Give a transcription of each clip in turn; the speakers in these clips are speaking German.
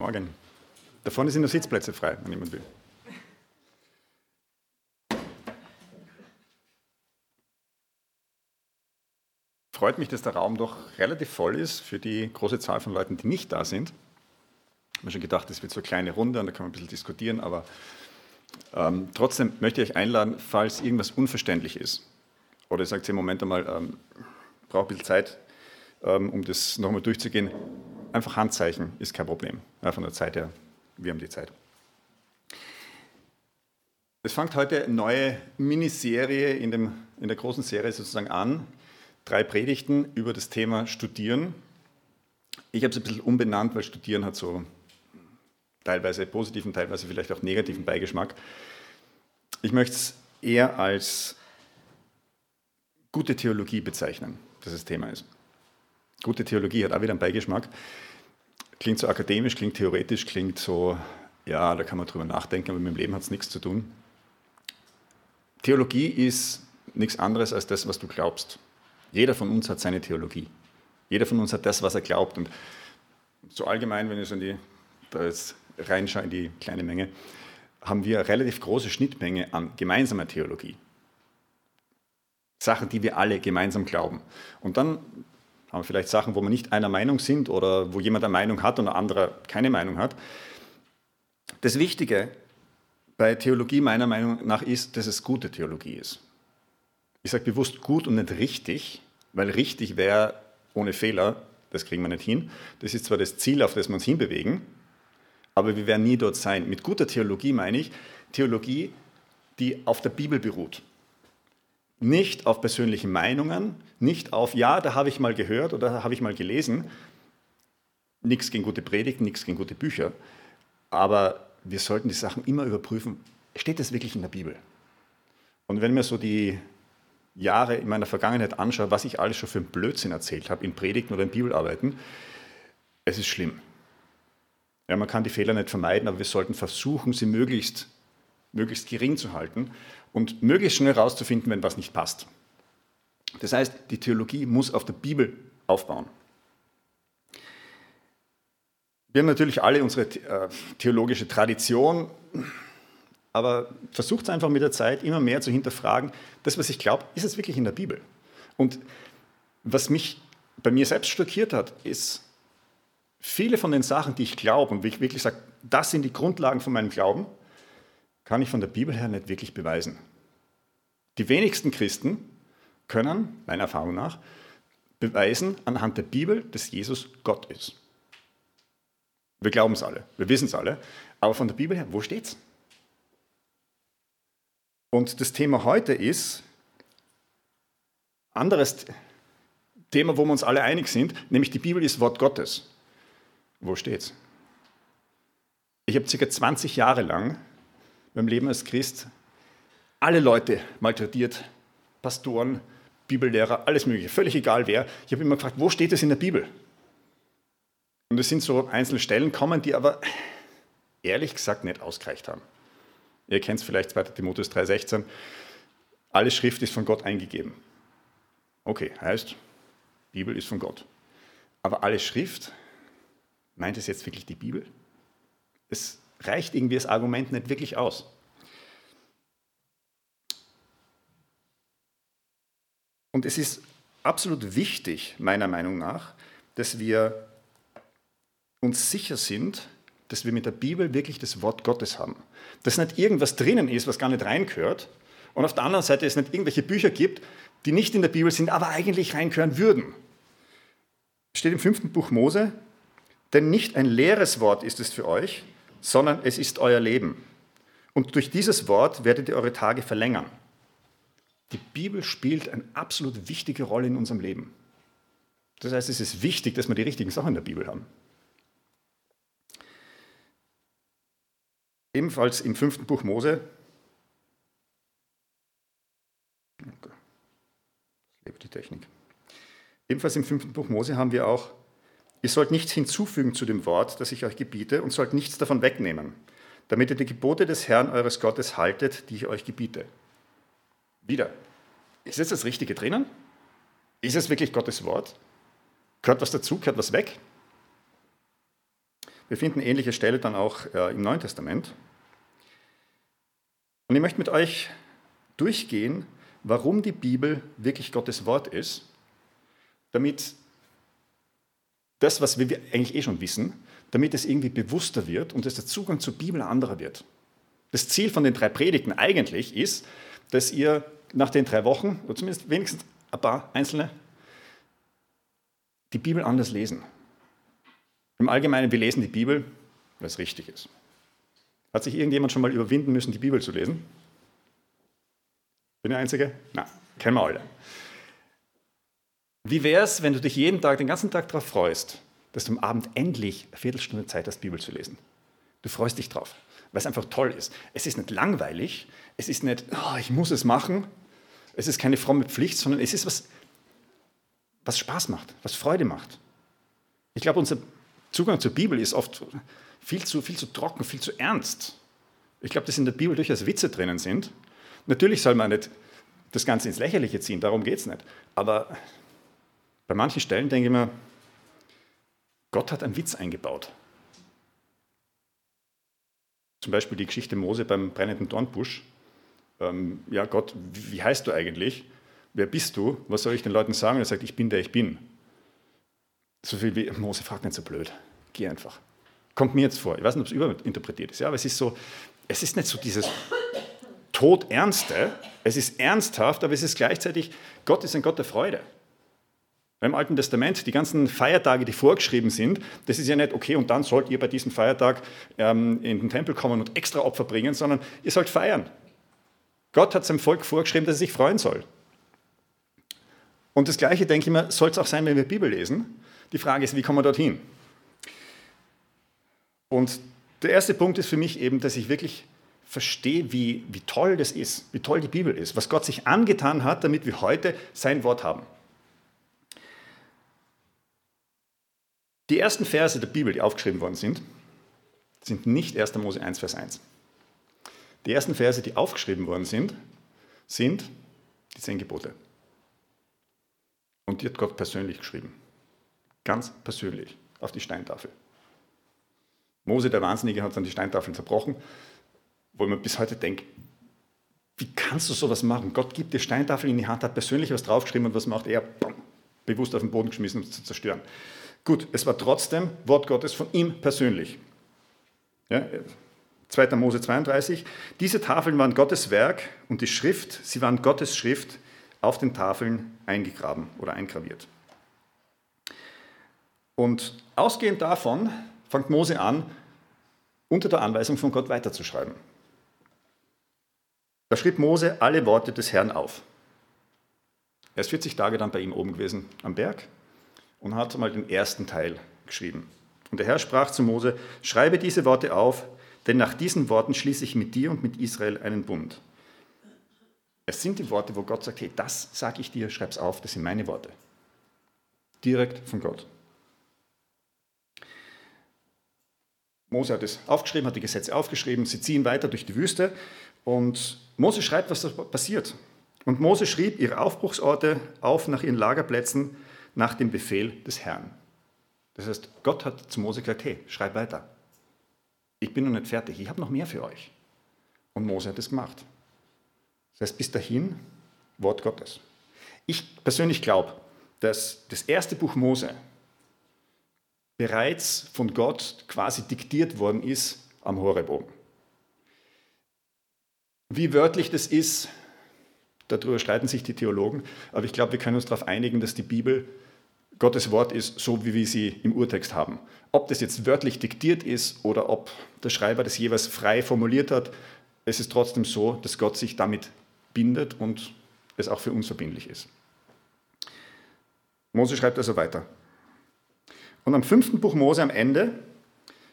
Morgen. Da vorne sind noch Sitzplätze frei, wenn jemand will. Freut mich, dass der Raum doch relativ voll ist für die große Zahl von Leuten, die nicht da sind. Ich habe mir schon gedacht, das wird so eine kleine Runde und da kann man ein bisschen diskutieren, aber ähm, trotzdem möchte ich euch einladen, falls irgendwas unverständlich ist oder ihr sagt, im Moment einmal, ähm, brauche ein bisschen Zeit, ähm, um das nochmal durchzugehen, einfach Handzeichen ist kein Problem. Von der Zeit her, wir haben die Zeit. Es fängt heute eine neue Miniserie in, dem, in der großen Serie sozusagen an. Drei Predigten über das Thema Studieren. Ich habe es ein bisschen umbenannt, weil Studieren hat so teilweise positiven, teilweise vielleicht auch negativen Beigeschmack. Ich möchte es eher als gute Theologie bezeichnen, dass das Thema ist. Gute Theologie hat auch wieder einen Beigeschmack. Klingt so akademisch, klingt theoretisch, klingt so, ja, da kann man drüber nachdenken, aber mit dem Leben hat es nichts zu tun. Theologie ist nichts anderes als das, was du glaubst. Jeder von uns hat seine Theologie. Jeder von uns hat das, was er glaubt. Und so allgemein, wenn ich so in die, da jetzt reinschaue in die kleine Menge, haben wir eine relativ große Schnittmenge an gemeinsamer Theologie. Sachen, die wir alle gemeinsam glauben. Und dann haben vielleicht Sachen, wo wir nicht einer Meinung sind oder wo jemand eine Meinung hat und ein anderer keine Meinung hat. Das Wichtige bei Theologie meiner Meinung nach ist, dass es gute Theologie ist. Ich sage bewusst gut und nicht richtig, weil richtig wäre ohne Fehler, das kriegen wir nicht hin. Das ist zwar das Ziel, auf das wir uns hinbewegen, aber wir werden nie dort sein. Mit guter Theologie meine ich Theologie, die auf der Bibel beruht nicht auf persönliche Meinungen, nicht auf, ja, da habe ich mal gehört oder da habe ich mal gelesen. Nichts gegen gute Predigten, nichts gegen gute Bücher. Aber wir sollten die Sachen immer überprüfen, steht das wirklich in der Bibel? Und wenn mir so die Jahre in meiner Vergangenheit anschaue, was ich alles schon für einen Blödsinn erzählt habe, in Predigten oder in Bibelarbeiten, es ist schlimm. Ja, man kann die Fehler nicht vermeiden, aber wir sollten versuchen, sie möglichst, möglichst gering zu halten und möglichst schnell herauszufinden, wenn was nicht passt. Das heißt, die Theologie muss auf der Bibel aufbauen. Wir haben natürlich alle unsere äh, theologische Tradition, aber versucht es einfach mit der Zeit immer mehr zu hinterfragen, das, was ich glaube, ist es wirklich in der Bibel? Und was mich bei mir selbst schockiert hat, ist, viele von den Sachen, die ich glaube und wie ich wirklich sage, das sind die Grundlagen von meinem Glauben, kann ich von der Bibel her nicht wirklich beweisen. Die wenigsten Christen können, meiner Erfahrung nach, beweisen anhand der Bibel, dass Jesus Gott ist. Wir glauben es alle, wir wissen es alle, aber von der Bibel her, wo steht's? Und das Thema heute ist anderes Thema, wo wir uns alle einig sind, nämlich die Bibel ist Wort Gottes. Wo steht's? Ich habe circa 20 Jahre lang beim Leben als Christ alle Leute malträtiert, Pastoren, Bibellehrer, alles Mögliche, völlig egal wer. Ich habe immer gefragt, wo steht es in der Bibel? Und es sind so einzelne Stellen kommen, die aber ehrlich gesagt nicht ausgereicht haben. Ihr kennt es vielleicht 2. Timotheus 3,16. Alle Schrift ist von Gott eingegeben. Okay, heißt, Bibel ist von Gott. Aber alle Schrift, meint es jetzt wirklich die Bibel? Es reicht irgendwie das Argument nicht wirklich aus. Und es ist absolut wichtig, meiner Meinung nach, dass wir uns sicher sind, dass wir mit der Bibel wirklich das Wort Gottes haben. Dass nicht irgendwas drinnen ist, was gar nicht reingehört. Und auf der anderen Seite es nicht irgendwelche Bücher gibt, die nicht in der Bibel sind, aber eigentlich reingehören würden. Steht im fünften Buch Mose, denn nicht ein leeres Wort ist es für euch, sondern es ist euer Leben. Und durch dieses Wort werdet ihr eure Tage verlängern. Die Bibel spielt eine absolut wichtige Rolle in unserem Leben. Das heißt, es ist wichtig, dass wir die richtigen Sachen in der Bibel haben. Ebenfalls im fünften Buch Mose. Okay. Lebt die Technik. Ebenfalls im fünften Buch Mose haben wir auch, ihr sollt nichts hinzufügen zu dem Wort, das ich euch gebiete, und sollt nichts davon wegnehmen, damit ihr die Gebote des Herrn eures Gottes haltet, die ich euch gebiete. Wieder, ist jetzt das Richtige drinnen? Ist es wirklich Gottes Wort? Gehört was dazu? Gehört was weg? Wir finden ähnliche Stelle dann auch äh, im Neuen Testament. Und ich möchte mit euch durchgehen, warum die Bibel wirklich Gottes Wort ist, damit das, was wir eigentlich eh schon wissen, damit es irgendwie bewusster wird und dass der Zugang zur Bibel anderer wird. Das Ziel von den drei Predigten eigentlich ist, dass ihr nach den drei Wochen, oder zumindest wenigstens ein paar einzelne, die Bibel anders lesen. Im Allgemeinen, wir lesen die Bibel, weil es richtig ist. Hat sich irgendjemand schon mal überwinden müssen, die Bibel zu lesen? Bin der Einzige? Nein, kennen wir alle. Wie wäre es, wenn du dich jeden Tag, den ganzen Tag darauf freust, dass du am Abend endlich eine Viertelstunde Zeit hast, Bibel zu lesen? Du freust dich drauf, weil es einfach toll ist. Es ist nicht langweilig, es ist nicht, oh, ich muss es machen, es ist keine fromme Pflicht, sondern es ist was, was Spaß macht, was Freude macht. Ich glaube, unser Zugang zur Bibel ist oft viel zu, viel zu trocken, viel zu ernst. Ich glaube, dass in der Bibel durchaus Witze drinnen sind. Natürlich soll man nicht das Ganze ins Lächerliche ziehen, darum geht es nicht. Aber bei manchen Stellen denke ich mir, Gott hat einen Witz eingebaut. Zum Beispiel die Geschichte Mose beim brennenden Dornbusch. Ähm, ja, Gott, wie heißt du eigentlich? Wer bist du? Was soll ich den Leuten sagen? er sagt, ich bin der ich bin. So viel wie Mose fragt nicht so blöd. Geh einfach. Kommt mir jetzt vor. Ich weiß nicht, ob es überinterpretiert ist, ja, aber es ist so, es ist nicht so dieses Todernste. Es ist ernsthaft, aber es ist gleichzeitig, Gott ist ein Gott der Freude. Im Alten Testament, die ganzen Feiertage, die vorgeschrieben sind, das ist ja nicht, okay, und dann sollt ihr bei diesem Feiertag ähm, in den Tempel kommen und extra Opfer bringen, sondern ihr sollt feiern. Gott hat seinem Volk vorgeschrieben, dass es sich freuen soll. Und das Gleiche, denke ich mir, soll es auch sein, wenn wir Bibel lesen. Die Frage ist, wie kommen wir dorthin? Und der erste Punkt ist für mich eben, dass ich wirklich verstehe, wie, wie toll das ist, wie toll die Bibel ist, was Gott sich angetan hat, damit wir heute sein Wort haben. Die ersten Verse der Bibel, die aufgeschrieben worden sind, sind nicht 1. Mose 1, Vers 1. Die ersten Verse, die aufgeschrieben worden sind, sind die zehn Gebote. Und die hat Gott persönlich geschrieben. Ganz persönlich auf die Steintafel. Mose, der Wahnsinnige, hat dann die Steintafeln zerbrochen, wo man bis heute denkt, wie kannst du sowas machen? Gott gibt dir Steintafeln in die Hand, hat persönlich was draufgeschrieben und was macht er? Bam, bewusst auf den Boden geschmissen, um es zu zerstören. Gut, es war trotzdem Wort Gottes von ihm persönlich. Ja, 2. Mose 32. Diese Tafeln waren Gottes Werk und die Schrift, sie waren Gottes Schrift auf den Tafeln eingegraben oder eingraviert. Und ausgehend davon fängt Mose an, unter der Anweisung von Gott weiterzuschreiben. Da schrieb Mose alle Worte des Herrn auf. Er ist 40 Tage dann bei ihm oben gewesen am Berg und hat mal den ersten Teil geschrieben. Und der Herr sprach zu Mose, schreibe diese Worte auf, denn nach diesen Worten schließe ich mit dir und mit Israel einen Bund. Es sind die Worte, wo Gott sagt, hey, das sage ich dir, schreib's auf, das sind meine Worte. Direkt von Gott. Mose hat es aufgeschrieben, hat die Gesetze aufgeschrieben, sie ziehen weiter durch die Wüste und Mose schreibt, was da passiert. Und Mose schrieb ihre Aufbruchsorte auf nach ihren Lagerplätzen nach dem Befehl des Herrn. Das heißt, Gott hat zu Mose gesagt, hey, schreib weiter. Ich bin noch nicht fertig, ich habe noch mehr für euch. Und Mose hat es gemacht. Das heißt, bis dahin Wort Gottes. Ich persönlich glaube, dass das erste Buch Mose bereits von Gott quasi diktiert worden ist am Horebogen. Wie wörtlich das ist, darüber streiten sich die Theologen, aber ich glaube, wir können uns darauf einigen, dass die Bibel Gottes Wort ist, so wie wir sie im Urtext haben. Ob das jetzt wörtlich diktiert ist oder ob der Schreiber das jeweils frei formuliert hat, es ist trotzdem so, dass Gott sich damit bindet und es auch für uns verbindlich ist. Mose schreibt also weiter. Und am fünften Buch Mose am Ende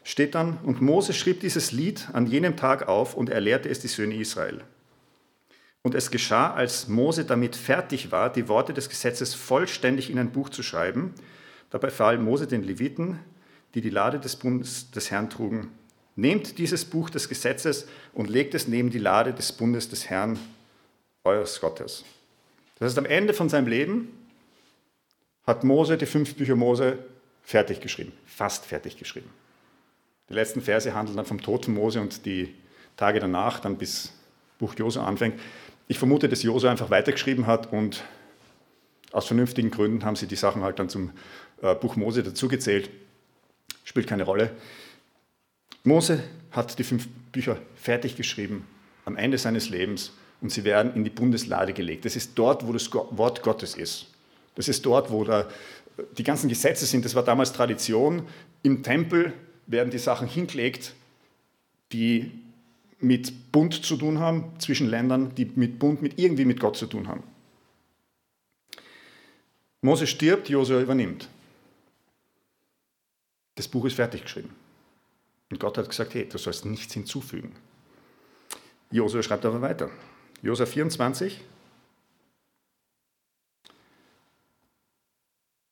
steht dann, und Mose schrieb dieses Lied an jenem Tag auf und er lehrte es die Söhne Israel. Und es geschah, als Mose damit fertig war, die Worte des Gesetzes vollständig in ein Buch zu schreiben. Dabei befahl Mose den Leviten, die die Lade des Bundes des Herrn trugen, nehmt dieses Buch des Gesetzes und legt es neben die Lade des Bundes des Herrn, eures Gottes. Das heißt, am Ende von seinem Leben hat Mose die fünf Bücher Mose fertig geschrieben, fast fertig geschrieben. Die letzten Verse handeln dann vom Tod von Mose und die Tage danach, dann bis Buch Josua anfängt. Ich vermute, dass Josua einfach weitergeschrieben hat und aus vernünftigen Gründen haben sie die Sachen halt dann zum äh, Buch Mose dazugezählt. Spielt keine Rolle. Mose hat die fünf Bücher fertig geschrieben am Ende seines Lebens und sie werden in die Bundeslade gelegt. Das ist dort, wo das Wort Gottes ist. Das ist dort, wo da die ganzen Gesetze sind. Das war damals Tradition. Im Tempel werden die Sachen hingelegt, die mit Bund zu tun haben, zwischen Ländern, die mit Bund, mit irgendwie mit Gott zu tun haben. Mose stirbt, Josua übernimmt. Das Buch ist fertig geschrieben. Und Gott hat gesagt, hey, du sollst nichts hinzufügen. Josua schreibt aber weiter. Josua 24.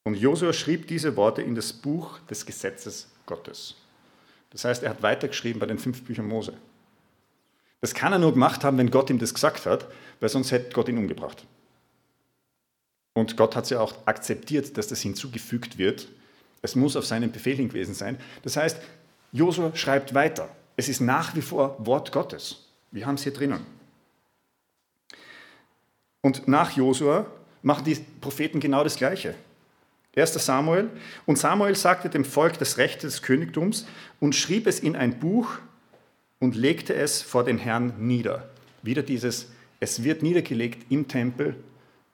Und Josua schrieb diese Worte in das Buch des Gesetzes Gottes. Das heißt, er hat weitergeschrieben bei den fünf Büchern Mose. Das kann er nur gemacht haben, wenn Gott ihm das gesagt hat, weil sonst hätte Gott ihn umgebracht. Und Gott hat es ja auch akzeptiert, dass das hinzugefügt wird. Es muss auf seinen Befehl hin gewesen sein. Das heißt, Josua schreibt weiter. Es ist nach wie vor Wort Gottes. Wir haben es hier drinnen. Und nach Josua machen die Propheten genau das Gleiche. 1. Samuel. Und Samuel sagte dem Volk das Recht des Königtums und schrieb es in ein Buch und legte es vor den Herrn nieder. Wieder dieses, es wird niedergelegt im Tempel,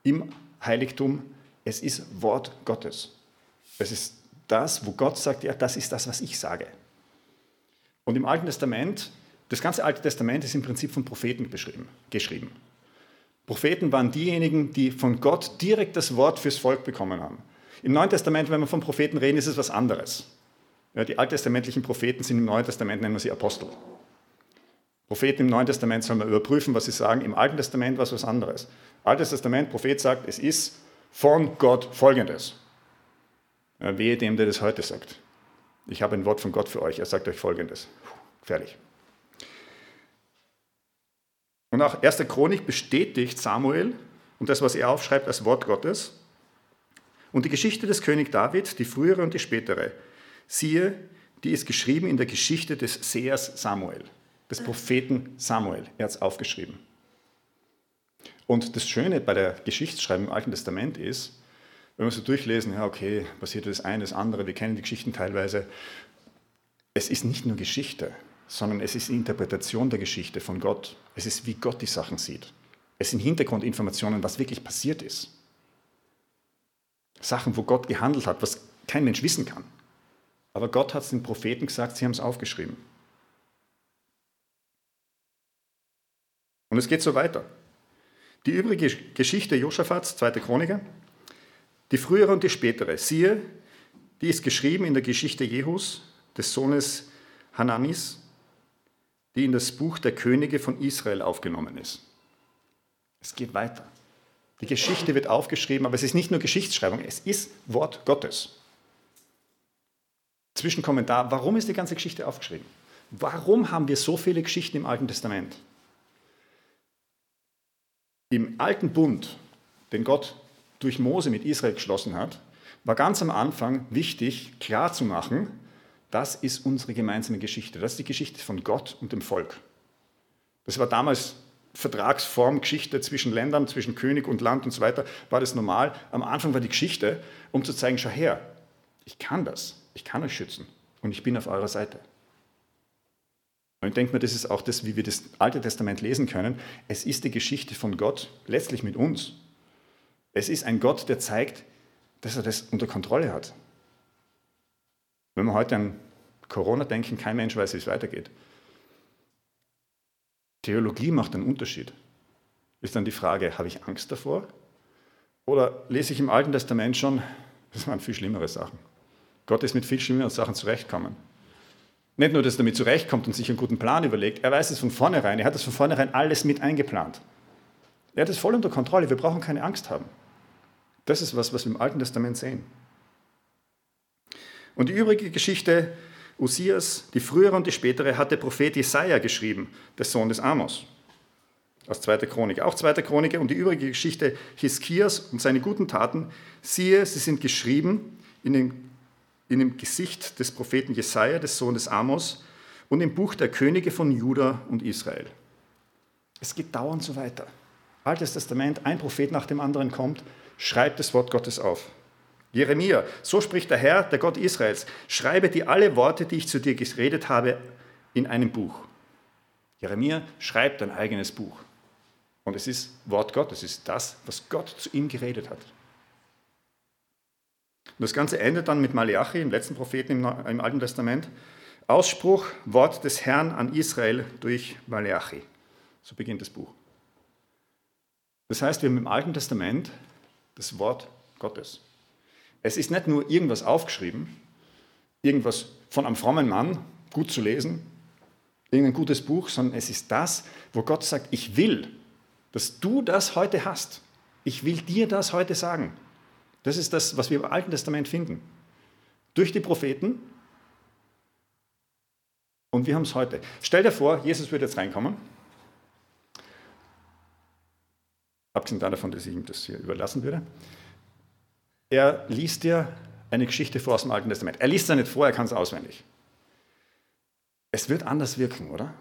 im Heiligtum, es ist Wort Gottes. Es ist das, wo Gott sagt, ja, das ist das, was ich sage. Und im Alten Testament, das ganze Alte Testament ist im Prinzip von Propheten geschrieben. Propheten waren diejenigen, die von Gott direkt das Wort fürs Volk bekommen haben. Im Neuen Testament, wenn wir von Propheten reden, ist es was anderes. Ja, die alttestamentlichen Propheten sind im Neuen Testament, nennen wir sie Apostel. Propheten im Neuen Testament soll man überprüfen, was sie sagen. Im Alten Testament war es was anderes. Altes Testament, Prophet sagt, es ist von Gott folgendes. Ja, wehe dem, der das heute sagt. Ich habe ein Wort von Gott für euch. Er sagt euch folgendes. Puh, fertig. Und auch 1. Chronik bestätigt Samuel und das, was er aufschreibt, als Wort Gottes. Und die Geschichte des König David, die frühere und die spätere, siehe, die ist geschrieben in der Geschichte des Sehers Samuel, des Propheten Samuel. Er hat es aufgeschrieben. Und das Schöne bei der Geschichtsschreibung im Alten Testament ist, wenn wir so durchlesen, ja, okay, passiert das eine, das andere, wir kennen die Geschichten teilweise. Es ist nicht nur Geschichte, sondern es ist die Interpretation der Geschichte von Gott. Es ist, wie Gott die Sachen sieht. Es sind Hintergrundinformationen, was wirklich passiert ist. Sachen, wo Gott gehandelt hat, was kein Mensch wissen kann. Aber Gott hat es den Propheten gesagt, sie haben es aufgeschrieben. Und es geht so weiter. Die übrige Geschichte Josaphats, zweite Chroniker, die frühere und die spätere, siehe, die ist geschrieben in der Geschichte Jehus, des Sohnes Hananis, die in das Buch der Könige von Israel aufgenommen ist. Es geht weiter. Die Geschichte wird aufgeschrieben, aber es ist nicht nur Geschichtsschreibung, es ist Wort Gottes. Zwischenkommentar, warum ist die ganze Geschichte aufgeschrieben? Warum haben wir so viele Geschichten im Alten Testament? Im alten Bund, den Gott durch Mose mit Israel geschlossen hat, war ganz am Anfang wichtig, klarzumachen, das ist unsere gemeinsame Geschichte. Das ist die Geschichte von Gott und dem Volk. Das war damals Vertragsform, Geschichte zwischen Ländern, zwischen König und Land und so weiter, war das normal. Am Anfang war die Geschichte, um zu zeigen, schau her, ich kann das, ich kann euch schützen und ich bin auf eurer Seite. Und ich denke mir, das ist auch das, wie wir das Alte Testament lesen können. Es ist die Geschichte von Gott, letztlich mit uns. Es ist ein Gott, der zeigt, dass er das unter Kontrolle hat. Wenn wir heute an Corona denken, kein Mensch weiß, wie es weitergeht. Theologie macht einen Unterschied. Ist dann die Frage, habe ich Angst davor? Oder lese ich im Alten Testament schon, das waren viel schlimmere Sachen. Gott ist mit viel schlimmeren Sachen zurechtgekommen. Nicht nur, dass er damit zurechtkommt und sich einen guten Plan überlegt, er weiß es von vornherein, er hat es von vornherein alles mit eingeplant. Er hat es voll unter Kontrolle, wir brauchen keine Angst haben. Das ist was, was wir im Alten Testament sehen. Und die übrige Geschichte Usias, die frühere und die spätere, hat der Prophet Jesaja geschrieben, der Sohn des Amos. Aus 2. Chronik. Auch 2. Chronik und die übrige Geschichte Hiskias und seine guten Taten, siehe, sie sind geschrieben in, den, in dem Gesicht des Propheten Jesaja, des Sohnes Amos, und im Buch der Könige von Juda und Israel. Es geht dauernd so weiter. Altes Testament, ein Prophet nach dem anderen kommt, schreibt das Wort Gottes auf. Jeremia, so spricht der Herr, der Gott Israels, schreibe dir alle Worte, die ich zu dir geredet habe, in einem Buch. Jeremia schreibt ein eigenes Buch. Und es ist Wort Gottes, es ist das, was Gott zu ihm geredet hat. Und das Ganze endet dann mit Malachi, dem letzten Propheten im, im Alten Testament. Ausspruch, Wort des Herrn an Israel durch Malachi. So beginnt das Buch. Das heißt, wir haben im Alten Testament das Wort Gottes. Es ist nicht nur irgendwas aufgeschrieben, irgendwas von einem frommen Mann, gut zu lesen, irgendein gutes Buch, sondern es ist das, wo Gott sagt, ich will, dass du das heute hast. Ich will dir das heute sagen. Das ist das, was wir im Alten Testament finden. Durch die Propheten. Und wir haben es heute. Stell dir vor, Jesus würde jetzt reinkommen. Abgesehen davon, dass ich ihm das hier überlassen würde. Er liest dir eine Geschichte vor aus dem Alten Testament. Er liest es nicht vor, er kann es auswendig. Es wird anders wirken, oder?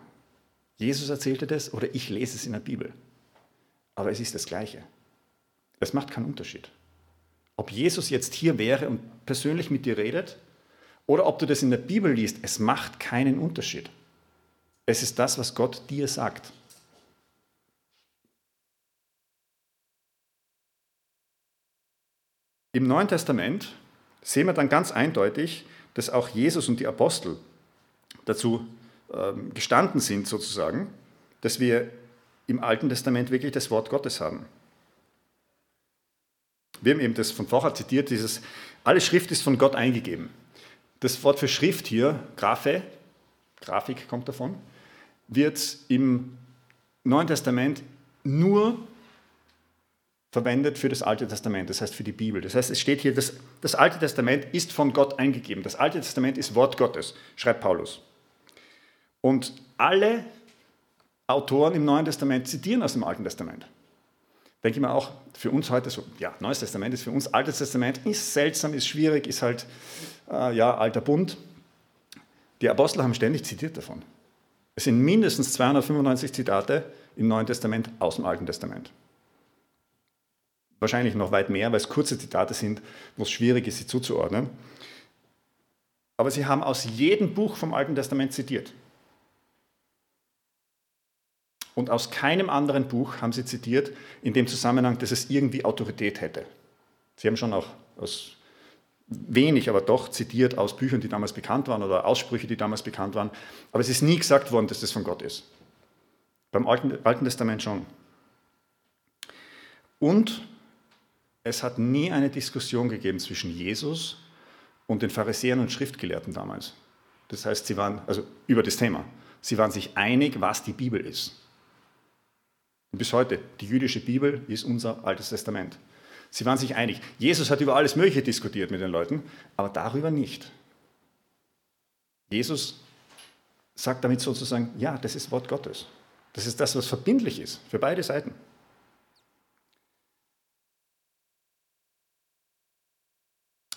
Jesus erzählte das oder ich lese es in der Bibel. Aber es ist das Gleiche. Es macht keinen Unterschied. Ob Jesus jetzt hier wäre und persönlich mit dir redet oder ob du das in der Bibel liest, es macht keinen Unterschied. Es ist das, was Gott dir sagt. Im Neuen Testament sehen wir dann ganz eindeutig, dass auch Jesus und die Apostel dazu ähm, gestanden sind, sozusagen, dass wir im Alten Testament wirklich das Wort Gottes haben. Wir haben eben das von vorher zitiert, dieses, alle Schrift ist von Gott eingegeben. Das Wort für Schrift hier, Graphe, Grafik kommt davon, wird im Neuen Testament nur verwendet für das Alte Testament, das heißt für die Bibel. Das heißt, es steht hier, das, das Alte Testament ist von Gott eingegeben. Das Alte Testament ist Wort Gottes, schreibt Paulus. Und alle Autoren im Neuen Testament zitieren aus dem Alten Testament. Denke ich mir auch, für uns heute so, ja, Neues Testament ist für uns, Altes Testament ist seltsam, ist schwierig, ist halt, äh, ja, alter Bund. Die Apostel haben ständig zitiert davon. Es sind mindestens 295 Zitate im Neuen Testament aus dem Alten Testament. Wahrscheinlich noch weit mehr, weil es kurze Zitate sind, wo es schwierig ist, sie zuzuordnen. Aber sie haben aus jedem Buch vom Alten Testament zitiert. Und aus keinem anderen Buch haben sie zitiert in dem Zusammenhang, dass es irgendwie Autorität hätte. Sie haben schon auch aus wenig, aber doch zitiert aus Büchern, die damals bekannt waren oder Aussprüche, die damals bekannt waren. Aber es ist nie gesagt worden, dass das von Gott ist. Beim Alten, Alten Testament schon. Und es hat nie eine Diskussion gegeben zwischen Jesus und den Pharisäern und Schriftgelehrten damals. Das heißt, sie waren, also über das Thema, sie waren sich einig, was die Bibel ist. Und bis heute, die jüdische Bibel ist unser Altes Testament. Sie waren sich einig. Jesus hat über alles Mögliche diskutiert mit den Leuten, aber darüber nicht. Jesus sagt damit sozusagen, ja, das ist Wort Gottes. Das ist das, was verbindlich ist für beide Seiten.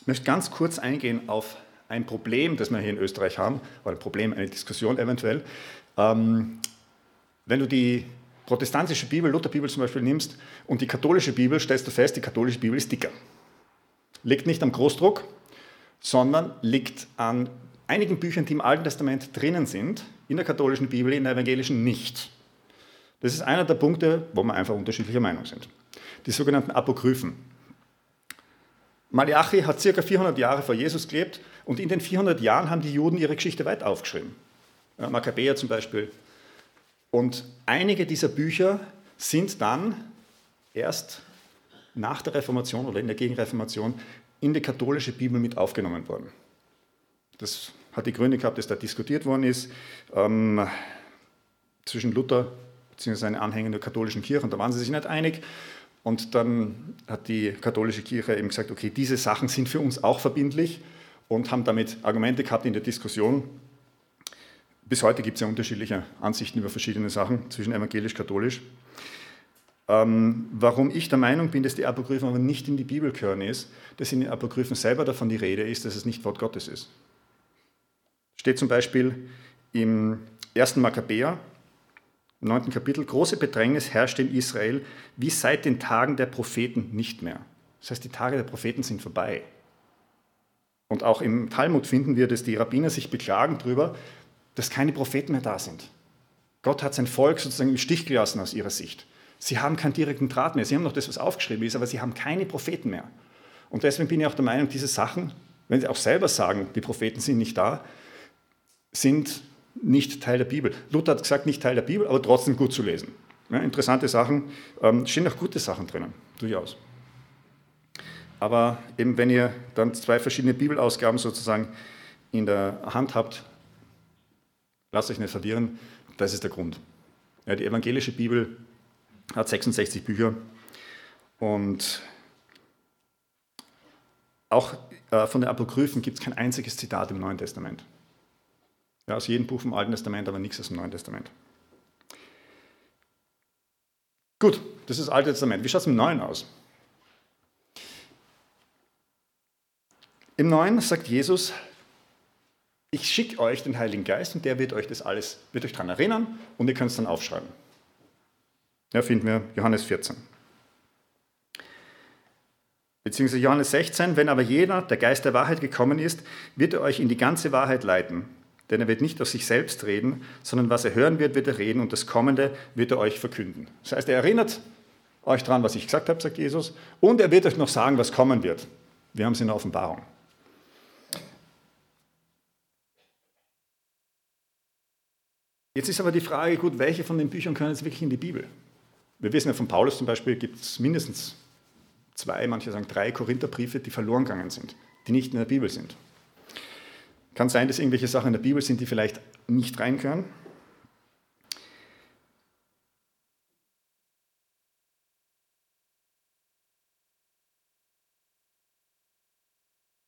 Ich möchte ganz kurz eingehen auf ein Problem, das wir hier in Österreich haben, oder ein Problem, eine Diskussion eventuell. Ähm, wenn du die protestantische Bibel, Lutherbibel zum Beispiel nimmst und die katholische Bibel, stellst du fest, die katholische Bibel ist dicker. Liegt nicht am Großdruck, sondern liegt an einigen Büchern, die im Alten Testament drinnen sind, in der katholischen Bibel, in der evangelischen nicht. Das ist einer der Punkte, wo wir einfach unterschiedlicher Meinung sind. Die sogenannten Apokryphen. Malachi hat circa 400 Jahre vor Jesus gelebt und in den 400 Jahren haben die Juden ihre Geschichte weit aufgeschrieben. Makkabäer zum Beispiel, und einige dieser Bücher sind dann erst nach der Reformation oder in der Gegenreformation in die katholische Bibel mit aufgenommen worden. Das hat die Gründe gehabt, dass da diskutiert worden ist ähm, zwischen Luther bzw. seinen Anhängern der katholischen Kirche und da waren sie sich nicht einig. Und dann hat die katholische Kirche eben gesagt, okay, diese Sachen sind für uns auch verbindlich und haben damit Argumente gehabt in der Diskussion bis heute gibt es ja unterschiedliche Ansichten über verschiedene Sachen zwischen evangelisch-katholisch. Ähm, warum ich der Meinung bin, dass die Apokryphen aber nicht in die Bibel gehören, ist, dass in den Apokryphen selber davon die Rede ist, dass es nicht Wort Gottes ist. Steht zum Beispiel im 1. Makkabäer, im 9. Kapitel, große Bedrängnis herrscht in Israel, wie seit den Tagen der Propheten nicht mehr. Das heißt, die Tage der Propheten sind vorbei. Und auch im Talmud finden wir, dass die Rabbiner sich beklagen darüber, dass keine Propheten mehr da sind. Gott hat sein Volk sozusagen im Stich gelassen aus ihrer Sicht. Sie haben keinen direkten Draht mehr. Sie haben noch das, was aufgeschrieben ist, aber sie haben keine Propheten mehr. Und deswegen bin ich auch der Meinung, diese Sachen, wenn sie auch selber sagen, die Propheten sind nicht da, sind nicht Teil der Bibel. Luther hat gesagt, nicht Teil der Bibel, aber trotzdem gut zu lesen. Ja, interessante Sachen, ähm, stehen auch gute Sachen drinnen, durchaus. Aber eben wenn ihr dann zwei verschiedene Bibelausgaben sozusagen in der Hand habt, lasst euch nicht verwirren, das ist der Grund. Ja, die evangelische Bibel hat 66 Bücher und auch äh, von den Apokryphen gibt es kein einziges Zitat im Neuen Testament. Ja, aus jedem Buch vom Alten Testament, aber nichts aus dem Neuen Testament. Gut, das ist das Alte Testament. Wie schaut es im Neuen aus? Im Neuen sagt Jesus, ich schicke euch den Heiligen Geist und der wird euch das alles, wird euch daran erinnern und ihr könnt es dann aufschreiben. Ja, finden wir Johannes 14. Beziehungsweise Johannes 16, wenn aber jeder, der Geist der Wahrheit gekommen ist, wird er euch in die ganze Wahrheit leiten. Denn er wird nicht aus sich selbst reden, sondern was er hören wird, wird er reden und das Kommende wird er euch verkünden. Das heißt, er erinnert euch daran, was ich gesagt habe, sagt Jesus, und er wird euch noch sagen, was kommen wird. Wir haben es in der Offenbarung. Jetzt ist aber die Frage, gut, welche von den Büchern können jetzt wirklich in die Bibel? Wir wissen ja von Paulus zum Beispiel, gibt es mindestens zwei, manche sagen drei Korintherbriefe, die verloren gegangen sind, die nicht in der Bibel sind. Kann sein, dass irgendwelche Sachen in der Bibel sind, die vielleicht nicht rein können.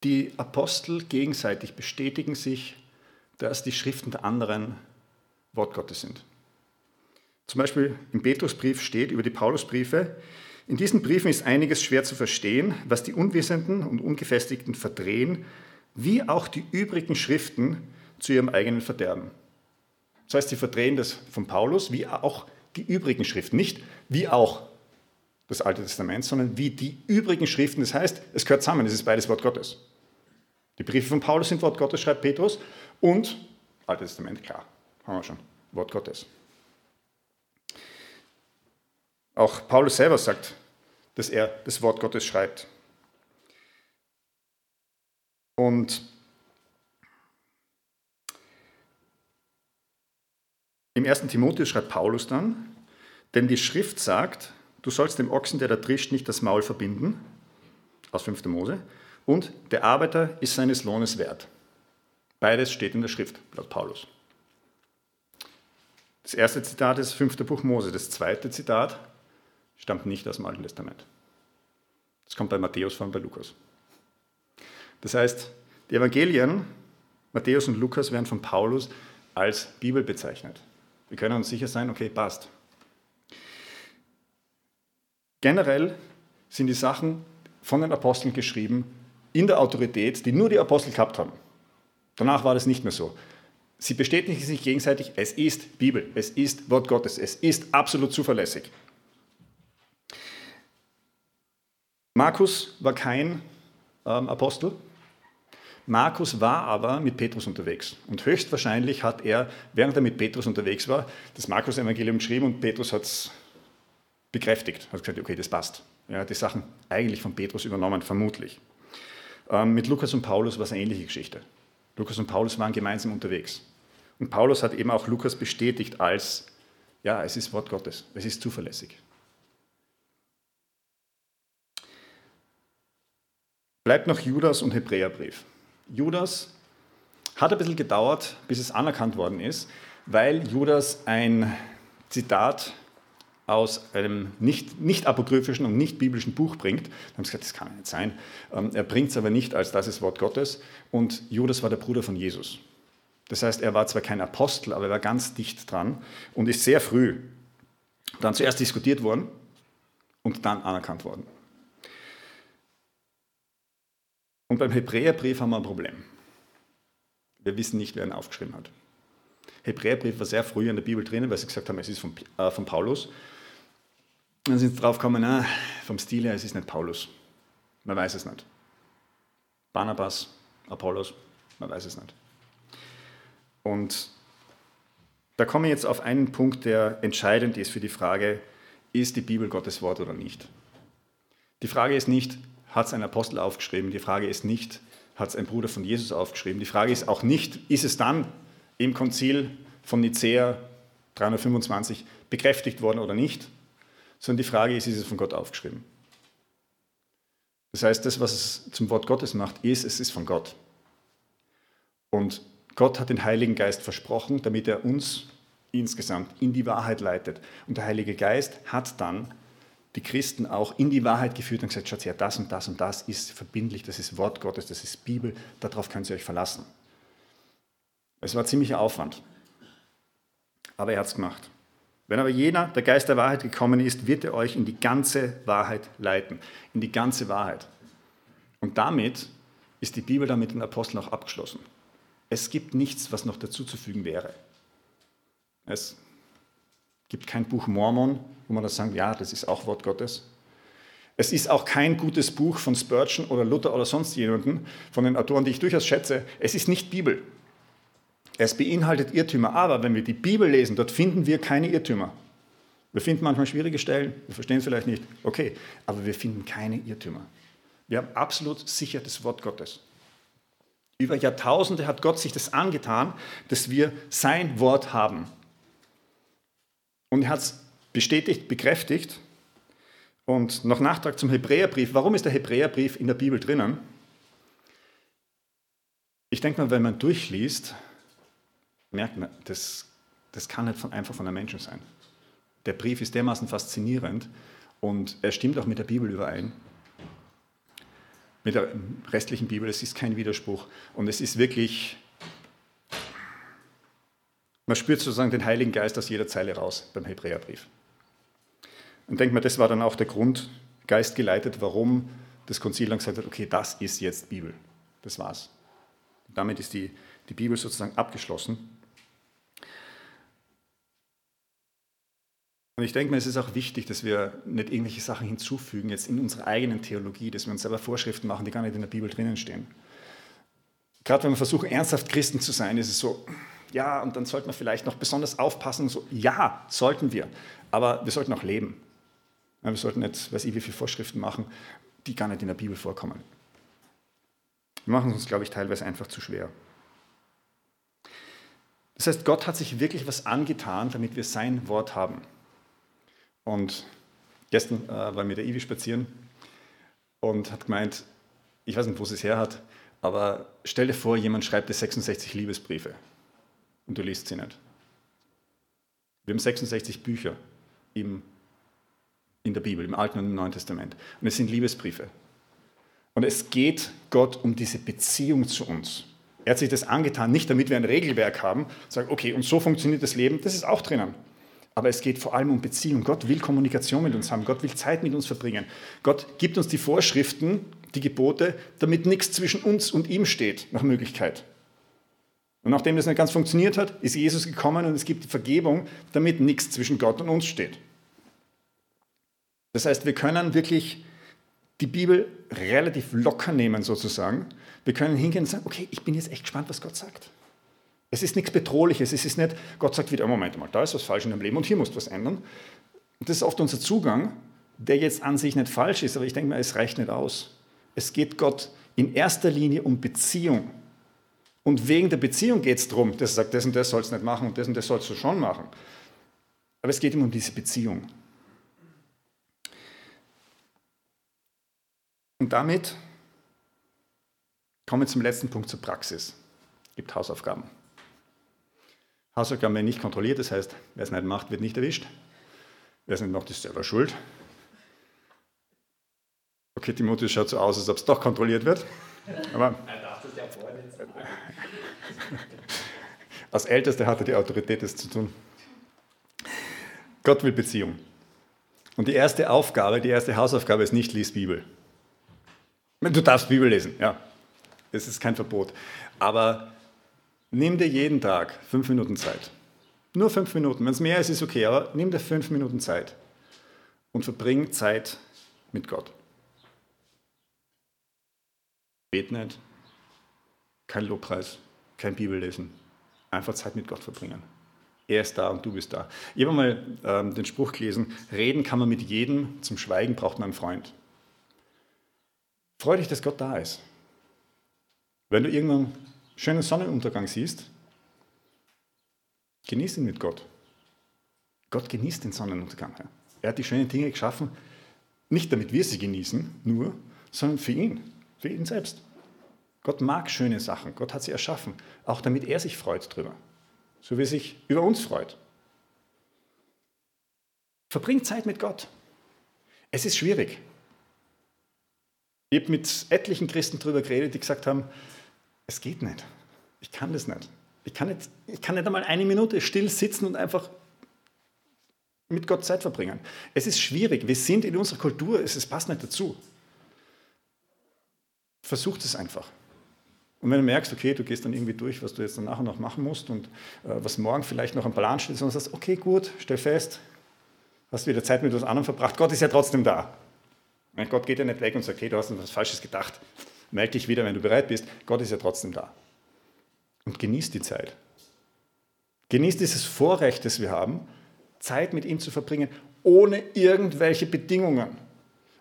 Die Apostel gegenseitig bestätigen sich, dass die Schriften der anderen Wort Gottes sind. Zum Beispiel im Petrusbrief steht über die Paulusbriefe, in diesen Briefen ist einiges schwer zu verstehen, was die Unwissenden und Ungefestigten verdrehen, wie auch die übrigen Schriften zu ihrem eigenen Verderben. Das heißt, sie verdrehen das von Paulus, wie auch die übrigen Schriften. Nicht wie auch das Alte Testament, sondern wie die übrigen Schriften. Das heißt, es gehört zusammen, es ist beides Wort Gottes. Die Briefe von Paulus sind Wort Gottes, schreibt Petrus, und Alte Testament, klar. Haben wir schon. Wort Gottes. Auch Paulus selber sagt, dass er das Wort Gottes schreibt. Und im 1. Timotheus schreibt Paulus dann, denn die Schrift sagt, du sollst dem Ochsen, der da trischt, nicht das Maul verbinden, aus 5. Mose, und der Arbeiter ist seines Lohnes wert. Beides steht in der Schrift, laut Paulus. Das erste Zitat ist das fünfte Buch Mose. Das zweite Zitat stammt nicht aus dem Alten Testament. Das kommt bei Matthäus vor und bei Lukas. Das heißt, die Evangelien, Matthäus und Lukas, werden von Paulus als Bibel bezeichnet. Wir können uns sicher sein, okay, passt. Generell sind die Sachen von den Aposteln geschrieben in der Autorität, die nur die Apostel gehabt haben. Danach war das nicht mehr so. Sie bestätigen sich gegenseitig, es ist Bibel, es ist Wort Gottes, es ist absolut zuverlässig. Markus war kein ähm, Apostel. Markus war aber mit Petrus unterwegs. Und höchstwahrscheinlich hat er, während er mit Petrus unterwegs war, das Markus-Evangelium geschrieben und Petrus hat es bekräftigt. Hat gesagt, okay, das passt. Er hat die Sachen eigentlich von Petrus übernommen, vermutlich. Ähm, mit Lukas und Paulus war es eine ähnliche Geschichte. Lukas und Paulus waren gemeinsam unterwegs. Und Paulus hat eben auch Lukas bestätigt als, ja, es ist Wort Gottes, es ist zuverlässig. Bleibt noch Judas und Hebräerbrief. Judas hat ein bisschen gedauert, bis es anerkannt worden ist, weil Judas ein Zitat aus einem nicht, nicht apokryphischen und nicht biblischen Buch bringt. Dann haben sie gesagt, das kann nicht sein. Ähm, er bringt es aber nicht als das ist Wort Gottes. Und Judas war der Bruder von Jesus. Das heißt, er war zwar kein Apostel, aber er war ganz dicht dran und ist sehr früh dann zuerst diskutiert worden und dann anerkannt worden. Und beim Hebräerbrief haben wir ein Problem. Wir wissen nicht, wer ihn aufgeschrieben hat. Hebräerbrief war sehr früh in der Bibel drinnen, weil sie gesagt haben, es ist von, äh, von Paulus. Dann sind sie drauf gekommen, na, vom Stil her, es ist nicht Paulus. Man weiß es nicht. Barnabas, Apollos, man weiß es nicht. Und da komme ich jetzt auf einen Punkt, der entscheidend ist für die Frage, ist die Bibel Gottes Wort oder nicht? Die Frage ist nicht, hat es ein Apostel aufgeschrieben? Die Frage ist nicht, hat es ein Bruder von Jesus aufgeschrieben? Die Frage ist auch nicht, ist es dann im Konzil von Nicäa 325 bekräftigt worden oder nicht? Sondern die Frage ist, ist es von Gott aufgeschrieben? Das heißt, das, was es zum Wort Gottes macht, ist, es ist von Gott. Und Gott hat den Heiligen Geist versprochen, damit er uns insgesamt in die Wahrheit leitet. Und der Heilige Geist hat dann die Christen auch in die Wahrheit geführt und gesagt, schaut her, das und das und das ist verbindlich, das ist Wort Gottes, das ist Bibel, darauf könnt ihr euch verlassen. Es war ziemlicher Aufwand, aber er hat es gemacht. Wenn aber jener, der Geist der Wahrheit gekommen ist, wird er euch in die ganze Wahrheit leiten, in die ganze Wahrheit. Und damit ist die Bibel dann mit den Aposteln auch abgeschlossen. Es gibt nichts, was noch dazuzufügen wäre. Es gibt kein Buch Mormon, wo man das sagt, ja, das ist auch Wort Gottes. Es ist auch kein gutes Buch von Spurgeon oder Luther oder sonst jemanden, von den Autoren, die ich durchaus schätze. Es ist nicht Bibel. Es beinhaltet Irrtümer, aber wenn wir die Bibel lesen, dort finden wir keine Irrtümer. Wir finden manchmal schwierige Stellen, wir verstehen es vielleicht nicht, okay, aber wir finden keine Irrtümer. Wir haben absolut sicher das Wort Gottes. Über Jahrtausende hat Gott sich das angetan, dass wir sein Wort haben. Und er hat es bestätigt, bekräftigt. Und noch Nachtrag zum Hebräerbrief. Warum ist der Hebräerbrief in der Bibel drinnen? Ich denke mal, wenn man durchliest, merkt man, das, das kann nicht von, einfach von einem Menschen sein. Der Brief ist dermaßen faszinierend und er stimmt auch mit der Bibel überein mit der restlichen Bibel. Es ist kein Widerspruch. Und es ist wirklich, man spürt sozusagen den Heiligen Geist aus jeder Zeile raus beim Hebräerbrief. Und denkt mir, das war dann auch der Grund, Geist geleitet, warum das Konzil dann gesagt hat, okay, das ist jetzt Bibel. Das war's. damit ist die, die Bibel sozusagen abgeschlossen. Und ich denke mir, es ist auch wichtig, dass wir nicht irgendwelche Sachen hinzufügen, jetzt in unserer eigenen Theologie, dass wir uns selber Vorschriften machen, die gar nicht in der Bibel drinnen stehen. Gerade wenn wir versuchen, ernsthaft Christen zu sein, ist es so, ja, und dann sollten wir vielleicht noch besonders aufpassen. So, ja, sollten wir, aber wir sollten auch leben. wir sollten nicht, weiß ich, wie viele Vorschriften machen, die gar nicht in der Bibel vorkommen. Wir machen es uns, glaube ich, teilweise einfach zu schwer. Das heißt, Gott hat sich wirklich was angetan, damit wir sein Wort haben. Und gestern äh, war mit der Ivi spazieren und hat gemeint, ich weiß nicht, wo sie es her hat, aber stell dir vor, jemand schreibt dir 66 Liebesbriefe und du liest sie nicht. Wir haben 66 Bücher im, in der Bibel, im Alten und im Neuen Testament. Und es sind Liebesbriefe. Und es geht Gott um diese Beziehung zu uns. Er hat sich das angetan, nicht damit wir ein Regelwerk haben, sagen, okay, und so funktioniert das Leben, das ist auch drinnen. Aber es geht vor allem um Beziehung. Gott will Kommunikation mit uns haben. Gott will Zeit mit uns verbringen. Gott gibt uns die Vorschriften, die Gebote, damit nichts zwischen uns und ihm steht, nach Möglichkeit. Und nachdem das nicht ganz funktioniert hat, ist Jesus gekommen und es gibt die Vergebung, damit nichts zwischen Gott und uns steht. Das heißt, wir können wirklich die Bibel relativ locker nehmen sozusagen. Wir können hingehen und sagen, okay, ich bin jetzt echt gespannt, was Gott sagt. Es ist nichts Bedrohliches. Es ist nicht, Gott sagt wieder, Moment mal, da ist was falsch in deinem Leben und hier musst du was ändern. Und das ist oft unser Zugang, der jetzt an sich nicht falsch ist, aber ich denke mal, es reicht nicht aus. Es geht Gott in erster Linie um Beziehung. Und wegen der Beziehung geht es darum, dass er sagt, das und das sollst du nicht machen und das und das sollst du schon machen. Aber es geht ihm um diese Beziehung. Und damit kommen wir zum letzten Punkt zur Praxis. Es gibt Hausaufgaben. Hausaufgaben werden nicht kontrolliert, das heißt, wer es nicht macht, wird nicht erwischt. Wer es nicht macht, ist selber schuld. Okay, Timotheus schaut so aus, als ob es doch kontrolliert wird. Aber als Ältester hat er die Autorität, das zu tun. Gott will Beziehung. Und die erste Aufgabe, die erste Hausaufgabe ist nicht, lies Bibel. Du darfst Bibel lesen, ja. Es ist kein Verbot. Aber nimm dir jeden Tag fünf Minuten Zeit. Nur fünf Minuten. Wenn es mehr ist, ist okay, aber nimm dir fünf Minuten Zeit und verbring Zeit mit Gott. Bet nicht, kein Lobpreis, kein Bibellesen. Einfach Zeit mit Gott verbringen. Er ist da und du bist da. Ich habe mal ähm, den Spruch gelesen, reden kann man mit jedem, zum Schweigen braucht man einen Freund. Freu dich, dass Gott da ist. Wenn du irgendwann schönen Sonnenuntergang siehst, genieß ihn mit Gott. Gott genießt den Sonnenuntergang. Er hat die schönen Dinge geschaffen, nicht damit wir sie genießen, nur, sondern für ihn, für ihn selbst. Gott mag schöne Sachen. Gott hat sie erschaffen, auch damit er sich freut drüber. So wie er sich über uns freut. Verbringt Zeit mit Gott. Es ist schwierig. Ich habe mit etlichen Christen darüber geredet, die gesagt haben, es geht nicht. Ich kann das nicht. Ich kann nicht, ich kann nicht einmal eine Minute still sitzen und einfach mit Gott Zeit verbringen. Es ist schwierig. Wir sind in unserer Kultur, es passt nicht dazu. Versucht es einfach. Und wenn du merkst, okay, du gehst dann irgendwie durch, was du jetzt dann nachher noch machen musst und äh, was morgen vielleicht noch am Plan steht, sondern sagst, okay, gut, stell fest, hast wieder Zeit mit etwas anderem verbracht, Gott ist ja trotzdem da. Gott geht ja nicht weg und sagt, okay, du hast etwas Falsches gedacht, melde dich wieder, wenn du bereit bist. Gott ist ja trotzdem da. Und genieß die Zeit. Genieß dieses Vorrecht, das wir haben, Zeit mit ihm zu verbringen, ohne irgendwelche Bedingungen.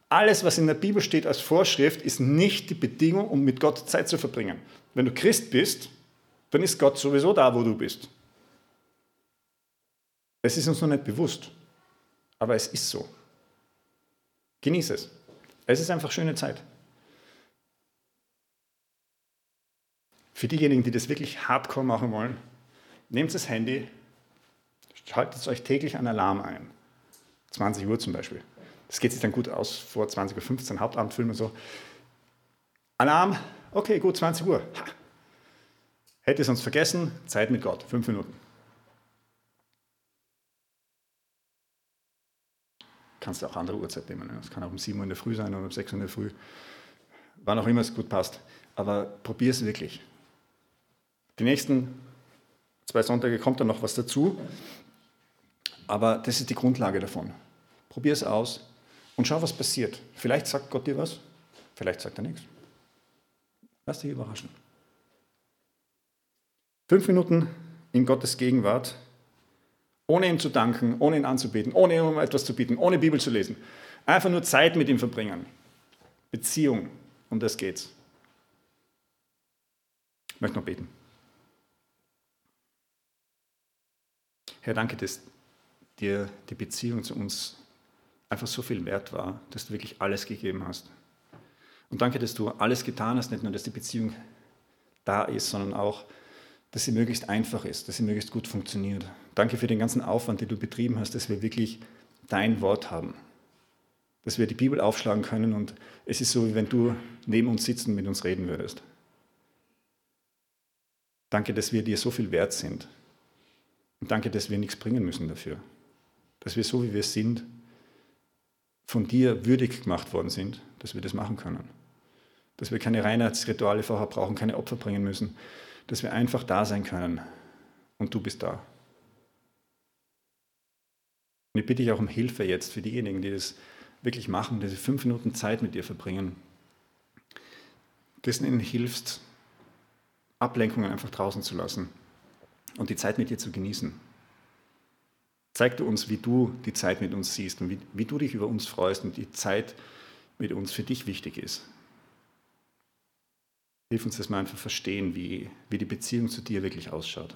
Alles, was in der Bibel steht als Vorschrift, ist nicht die Bedingung, um mit Gott Zeit zu verbringen. Wenn du Christ bist, dann ist Gott sowieso da, wo du bist. Es ist uns noch nicht bewusst, aber es ist so. Genieße es. Es ist einfach schöne Zeit. Für diejenigen, die das wirklich hardcore machen wollen, nehmt das Handy, schaltet euch täglich einen Alarm ein. 20 Uhr zum Beispiel. Das geht sich dann gut aus vor 20.15 Uhr, Hauptabendfilm und so. Alarm, okay, gut, 20 Uhr. Ha. Hätte uns vergessen, Zeit mit Gott, fünf Minuten. Kannst du auch andere Uhrzeit nehmen. Es kann auch um 7 Uhr in der Früh sein oder um 6 Uhr in der Früh. Wann auch immer es gut passt. Aber probier es wirklich. Die nächsten zwei Sonntage kommt dann noch was dazu. Aber das ist die Grundlage davon. Probier es aus und schau, was passiert. Vielleicht sagt Gott dir was, vielleicht sagt er nichts. Lass dich überraschen. Fünf Minuten in Gottes Gegenwart, ohne ihm zu danken, ohne ihn anzubeten, ohne ihm etwas zu bieten, ohne Bibel zu lesen. Einfach nur Zeit mit ihm verbringen. Beziehung, um das geht's. Ich möchte noch beten. Herr, danke, dass dir die Beziehung zu uns einfach so viel wert war, dass du wirklich alles gegeben hast. Und danke, dass du alles getan hast, nicht nur, dass die Beziehung da ist, sondern auch, dass sie möglichst einfach ist, dass sie möglichst gut funktioniert. Danke für den ganzen Aufwand, den du betrieben hast, dass wir wirklich dein Wort haben. Dass wir die Bibel aufschlagen können und es ist so, wie wenn du neben uns sitzen und mit uns reden würdest. Danke, dass wir dir so viel wert sind. Und danke, dass wir nichts bringen müssen dafür. Dass wir so, wie wir sind, von dir würdig gemacht worden sind, dass wir das machen können. Dass wir keine Reinheitsrituale vorher brauchen, keine Opfer bringen müssen, dass wir einfach da sein können und du bist da. Und ich bitte dich auch um Hilfe jetzt für diejenigen, die das wirklich machen, diese fünf Minuten Zeit mit dir verbringen, dass du ihnen hilfst, Ablenkungen einfach draußen zu lassen und die Zeit mit dir zu genießen. Zeig du uns, wie du die Zeit mit uns siehst und wie, wie du dich über uns freust und die Zeit mit uns für dich wichtig ist. Hilf uns, dass wir einfach verstehen, wie, wie die Beziehung zu dir wirklich ausschaut.